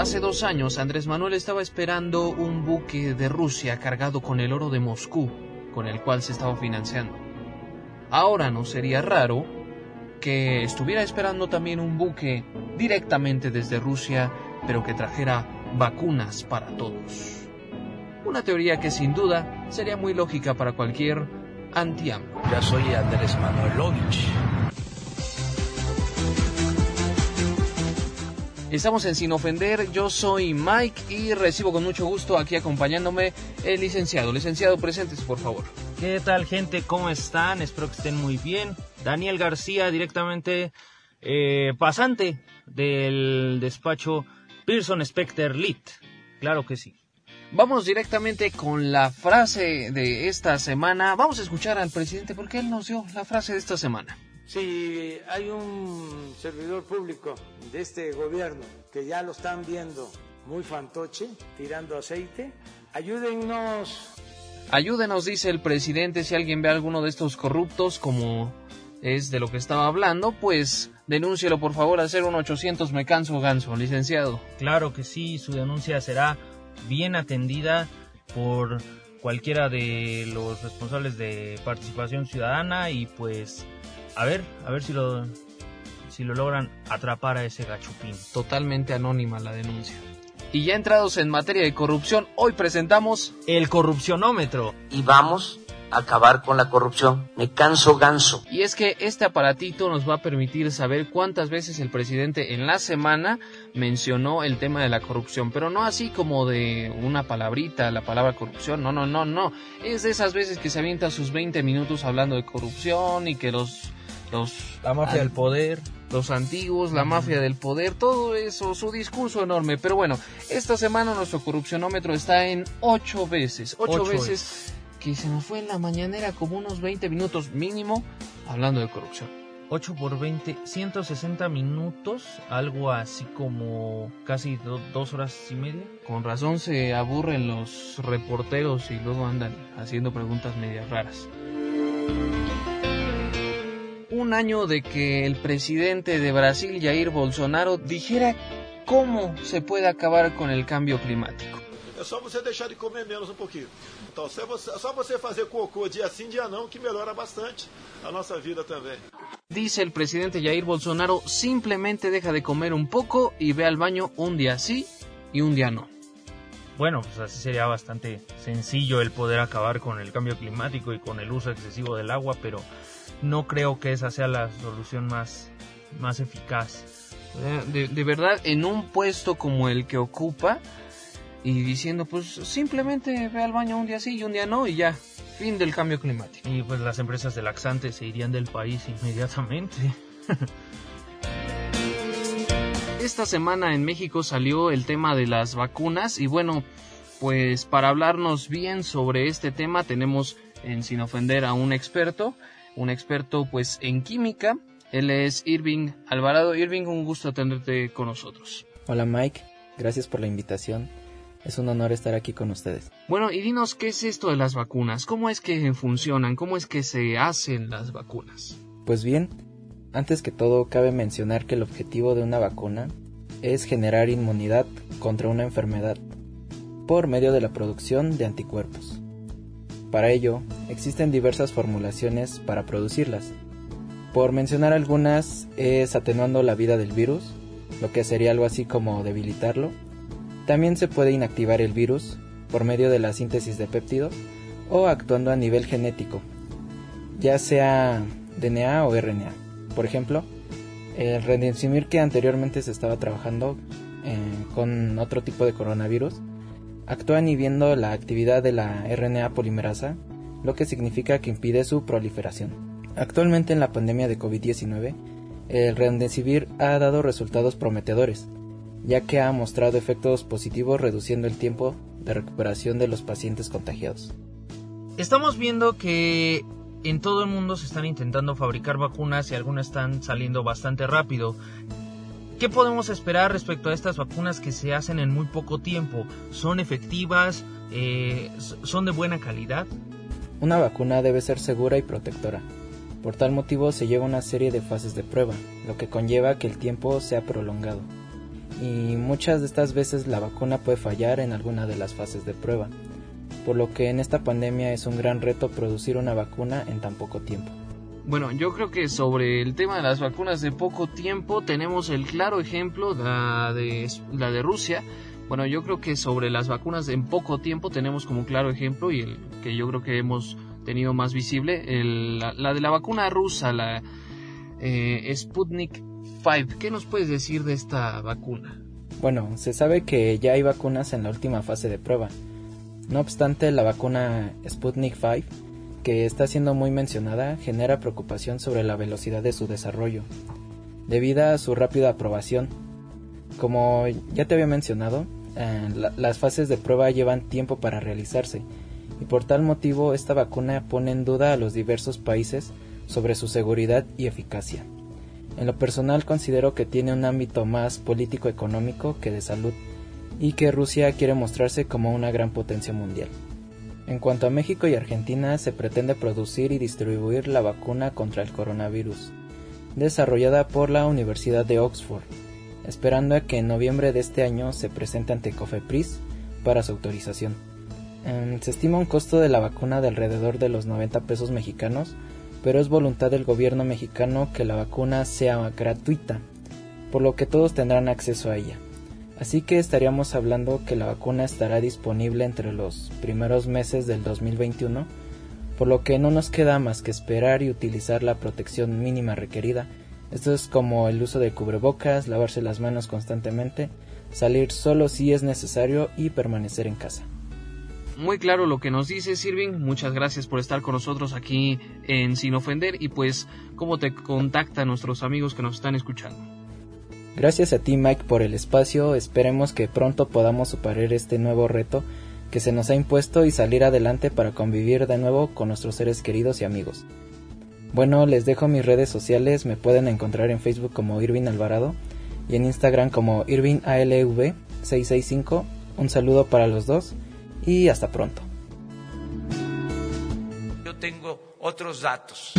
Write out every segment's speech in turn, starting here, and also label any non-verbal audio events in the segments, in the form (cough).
Hace dos años Andrés Manuel estaba esperando un buque de Rusia cargado con el oro de Moscú, con el cual se estaba financiando. Ahora no sería raro que estuviera esperando también un buque directamente desde Rusia, pero que trajera vacunas para todos. Una teoría que sin duda sería muy lógica para cualquier anti Ya soy Andrés Manuelovich. Estamos en Sin Ofender, yo soy Mike y recibo con mucho gusto aquí acompañándome el licenciado. Licenciado, presentes por favor. ¿Qué tal gente? ¿Cómo están? Espero que estén muy bien. Daniel García, directamente eh, pasante del despacho Pearson Specter Lit. Claro que sí. Vamos directamente con la frase de esta semana. Vamos a escuchar al presidente porque él nos dio la frase de esta semana. Si hay un servidor público de este gobierno que ya lo están viendo muy fantoche, tirando aceite, ayúdennos. Ayúdenos, dice el presidente, si alguien ve a alguno de estos corruptos, como es de lo que estaba hablando, pues denúncielo por favor al un 800 me canso ganso, licenciado. Claro que sí, su denuncia será bien atendida por cualquiera de los responsables de participación ciudadana y pues a ver, a ver si lo, si lo logran atrapar a ese gachupín. Totalmente anónima la denuncia. Y ya entrados en materia de corrupción, hoy presentamos el corrupcionómetro. Y vamos a acabar con la corrupción. Me canso ganso. Y es que este aparatito nos va a permitir saber cuántas veces el presidente en la semana mencionó el tema de la corrupción, pero no así como de una palabrita, la palabra corrupción, no, no, no, no. Es de esas veces que se avienta sus 20 minutos hablando de corrupción y que los la mafia del poder, los antiguos, la mafia del poder, todo eso, su discurso enorme. Pero bueno, esta semana nuestro corrupcionómetro está en ocho veces, ocho, veces que se nos fue en la mañanera como unos 20 minutos mínimo hablando de corrupción. 8 por 20, 160 minutos, algo así como casi dos horas y media. Con razón se aburren los reporteros y luego andan haciendo preguntas medias raras un año de que el presidente de Brasil, Jair Bolsonaro, dijera cómo se puede acabar con el cambio climático. É só você deixar de comer menos um pouquinho. Então, você, só você fazer cocô dia sim, dia não, que melhora bastante a nossa vida também. Dice el presidente Jair Bolsonaro, simplemente deja de comer un poco y ve al baño un día sí y un día no. Bueno, pues así sería bastante sencillo el poder acabar con el cambio climático y con el uso excesivo del agua, pero no creo que esa sea la solución más, más eficaz. De, de, verdad, en un puesto como el que ocupa y diciendo, pues simplemente ve al baño un día sí y un día no y ya, fin del cambio climático. Y pues las empresas de laxantes se irían del país inmediatamente. (laughs) Esta semana en México salió el tema de las vacunas y bueno, pues para hablarnos bien sobre este tema tenemos, en sin ofender a un experto, un experto pues en química. Él es Irving Alvarado. Irving, un gusto tenerte con nosotros. Hola Mike, gracias por la invitación. Es un honor estar aquí con ustedes. Bueno, y dinos qué es esto de las vacunas, cómo es que funcionan, cómo es que se hacen las vacunas. Pues bien, antes que todo cabe mencionar que el objetivo de una vacuna es generar inmunidad contra una enfermedad por medio de la producción de anticuerpos. Para ello, existen diversas formulaciones para producirlas. Por mencionar algunas, es atenuando la vida del virus, lo que sería algo así como debilitarlo. También se puede inactivar el virus por medio de la síntesis de péptidos o actuando a nivel genético, ya sea DNA o RNA. Por ejemplo, el Remdesivir que anteriormente se estaba trabajando eh, con otro tipo de coronavirus actúa inhibiendo la actividad de la RNA polimerasa, lo que significa que impide su proliferación. Actualmente en la pandemia de COVID-19, el Remdesivir ha dado resultados prometedores, ya que ha mostrado efectos positivos reduciendo el tiempo de recuperación de los pacientes contagiados. Estamos viendo que en todo el mundo se están intentando fabricar vacunas y algunas están saliendo bastante rápido. ¿Qué podemos esperar respecto a estas vacunas que se hacen en muy poco tiempo? ¿Son efectivas? Eh, ¿Son de buena calidad? Una vacuna debe ser segura y protectora. Por tal motivo se lleva una serie de fases de prueba, lo que conlleva que el tiempo sea prolongado. y muchas de estas veces la vacuna puede fallar en alguna de las fases de prueba, por lo que en esta pandemia es un gran reto producir una vacuna en tan poco tiempo. Bueno, yo creo que sobre el tema de las vacunas de poco tiempo tenemos el claro ejemplo, la de, la de Rusia. Bueno, yo creo que sobre las vacunas en poco tiempo tenemos como claro ejemplo y el que yo creo que hemos tenido más visible, la, de la vacuna rusa, la eh, Sputnik 5. ¿Qué nos puedes decir de esta vacuna? Bueno, se sabe que ya hay vacunas en la última fase de prueba. No obstante, la vacuna Sputnik 5 que está siendo muy mencionada genera preocupación sobre la velocidad de su desarrollo, debido a su rápida aprobación. Como ya te había mencionado, eh, las fases de prueba llevan tiempo para realizarse, y por tal motivo esta vacuna pone en duda a los diversos países sobre su seguridad y eficacia. En lo personal considero que tiene un ámbito más político-económico que de salud, y que Rusia quiere mostrarse como una gran potencia mundial. En cuanto a México y Argentina, se pretende producir y distribuir la vacuna contra el coronavirus, desarrollada por la Universidad de Oxford, esperando a que en noviembre de este año se presente ante COFEPRIS para su autorización. Em, se estima un costo de la vacuna de alrededor de los 90 pesos mexicanos, pero es voluntad del gobierno mexicano que la vacuna sea gratuita, por lo que todos tendrán acceso a ella. Así que estaríamos hablando que la vacuna estará disponible entre los primeros meses del 2021, por lo que no nos queda más que esperar y utilizar la protección mínima requerida. Esto es como el uso de cubrebocas, lavarse las manos constantemente, salir solo si es necesario y permanecer en casa. Muy claro lo que nos dice Sirving, muchas gracias por estar con nosotros aquí en Sin Ofender y pues cómo te contactan nuestros amigos que nos están escuchando. Gracias a ti Mike por el espacio, esperemos que pronto podamos superar este nuevo reto que se nos ha impuesto y salir adelante para convivir de nuevo con nuestros seres queridos y amigos. Bueno, les dejo mis redes sociales, me pueden encontrar en Facebook como Irving Alvarado y en Instagram como IrvingALV665. Un saludo para los dos y hasta pronto. Yo tengo otros datos.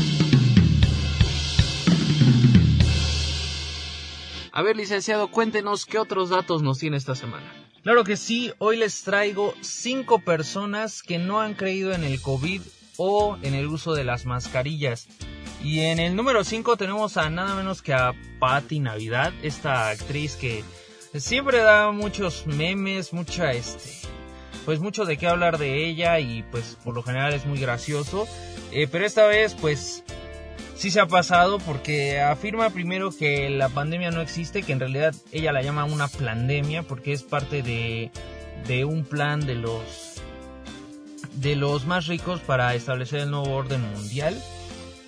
A ver, licenciado, cuéntenos qué otros datos nos tiene esta semana. Claro que sí, hoy les traigo cinco personas que no han creído en el COVID o en el uso de las mascarillas. Y en el número 5 tenemos a nada menos que a Patti Navidad, esta actriz que siempre da muchos memes, mucha este, pues mucho de qué hablar de ella y pues por lo general es muy gracioso. Eh, pero esta vez pues sí se ha pasado porque afirma primero que la pandemia no existe, que en realidad ella la llama una pandemia porque es parte de, un plan de los de los más ricos para establecer el nuevo orden mundial.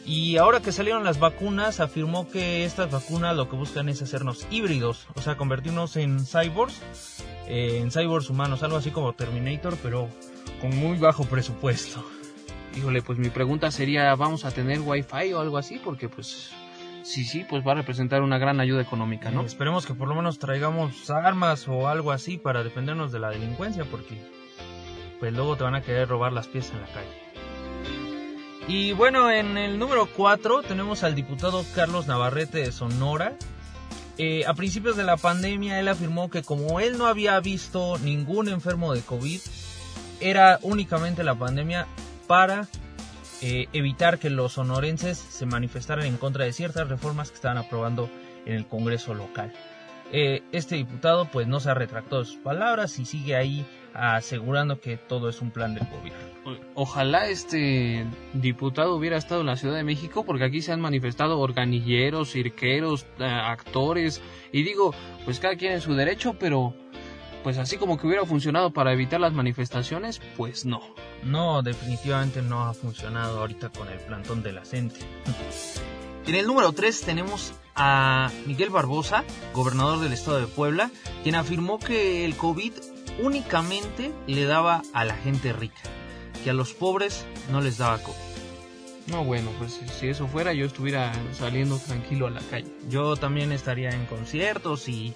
Y ahora que salieron las vacunas, afirmó que estas vacunas lo que buscan es hacernos híbridos, o sea, convertirnos en cyborgs, eh, en cyborgs humanos, algo así como Terminator, pero con muy bajo presupuesto. Híjole, pues mi pregunta sería, ¿vamos a tener wifi o algo así? Porque pues sí, sí, pues va a representar una gran ayuda económica, ¿no? esperemos que por lo menos traigamos armas o algo así para defendernos de la delincuencia, porque pues luego te van a querer robar las piezas en la calle. Y bueno, en el número 4 tenemos al diputado Carlos Navarrete de Sonora. Eh, a principios de la pandemia él afirmó que como él no había visto ningún enfermo de COVID, era únicamente la pandemia para eh, evitar que los sonorenses se manifestaran en contra de ciertas reformas que estaban aprobando en el Congreso local. Eh, este diputado pues no se ha retractado de sus palabras y sigue ahí asegurando que todo es un plan del gobierno. Ojalá este diputado hubiera estado en la Ciudad de México porque aquí se han manifestado organilleros, cirqueros, eh, actores y digo, pues cada quien en su derecho, pero pues así como que hubiera funcionado para evitar las manifestaciones, pues no. No, definitivamente no ha funcionado ahorita con el plantón de la gente. (laughs) En el número 3 tenemos a Miguel Barbosa, gobernador del estado de Puebla, quien afirmó que el COVID únicamente le daba a la gente rica, que a los pobres no les daba COVID. No, bueno, pues si eso fuera yo estuviera saliendo tranquilo a la calle. Yo también estaría en conciertos y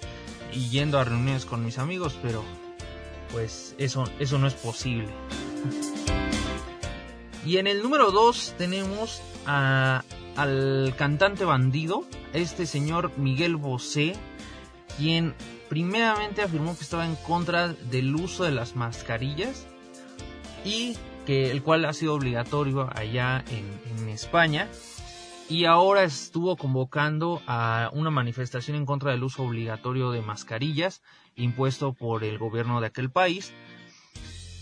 y yendo a reuniones con mis amigos, pero pues eso, eso no es posible. Y en el número 2 tenemos a, al cantante bandido, este señor Miguel Bosé, quien primeramente afirmó que estaba en contra del uso de las mascarillas y que el cual ha sido obligatorio allá en, en España y ahora estuvo convocando a una manifestación en contra del uso obligatorio de mascarillas impuesto por el gobierno de aquel país.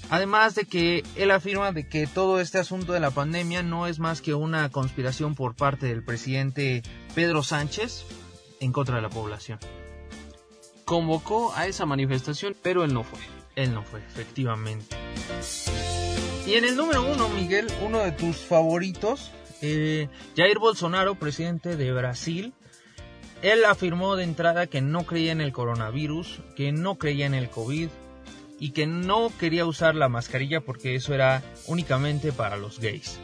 Además de que él afirma de que todo este asunto de la pandemia no es más que una conspiración por parte del presidente Pedro Sánchez en contra de la población. Convocó a esa manifestación, pero él no fue. Él no fue, efectivamente. Y en el número uno, Miguel, uno de tus favoritos, eh, Jair Bolsonaro, presidente de Brasil, él afirmó de entrada que no creía en el coronavirus, que no creía en el COVID y que no quería usar la mascarilla porque eso era únicamente para los gays.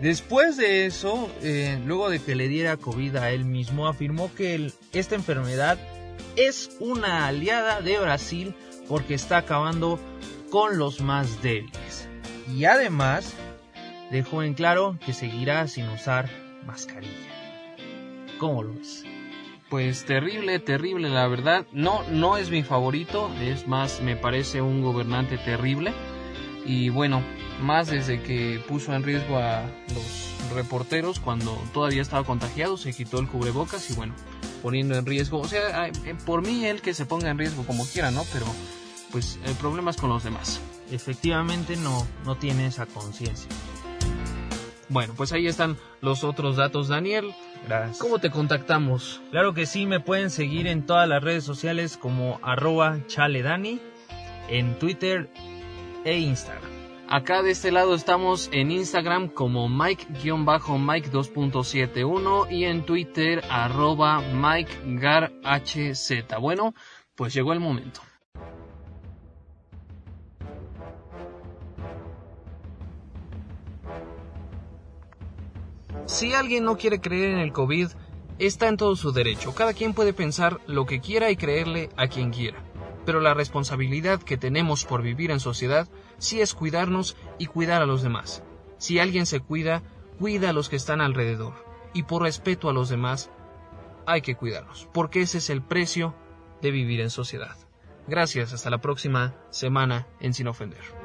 Después de eso, eh, luego de que le diera COVID a él mismo, afirmó que esta enfermedad es una aliada de Brasil porque está acabando con los más débiles y además dejó en claro que seguirá sin usar mascarilla. ¿Cómo lo ves? Pues terrible, terrible, la verdad. No, no es mi favorito, es más, me parece un gobernante terrible. Y bueno, más desde que puso en riesgo a los reporteros cuando todavía estaba contagiado, se quitó el cubrebocas y bueno, poniendo en riesgo, o sea, eh, por mí él que se ponga en riesgo como quiera, ¿no? Pero pues el problema es con los demás efectivamente no, no tiene esa conciencia. Bueno, pues ahí están los otros datos, Daniel. Gracias. ¿Cómo te contactamos? Claro que sí, me pueden seguir en todas las redes sociales como arroba chaledani, en Twitter e Instagram. Acá de este lado estamos en Instagram como Mike-Mike 2.71 y en Twitter arroba MikeGarHZ. Bueno, pues llegó el momento. Si alguien no quiere creer en el COVID, está en todo su derecho. Cada quien puede pensar lo que quiera y creerle a quien quiera. Pero la responsabilidad que tenemos por vivir en sociedad sí es cuidarnos y cuidar a los demás. Si alguien se cuida, cuida a los que están alrededor. Y por respeto a los demás, hay que cuidarnos, porque ese es el precio de vivir en sociedad. Gracias, hasta la próxima semana en Sin Ofender.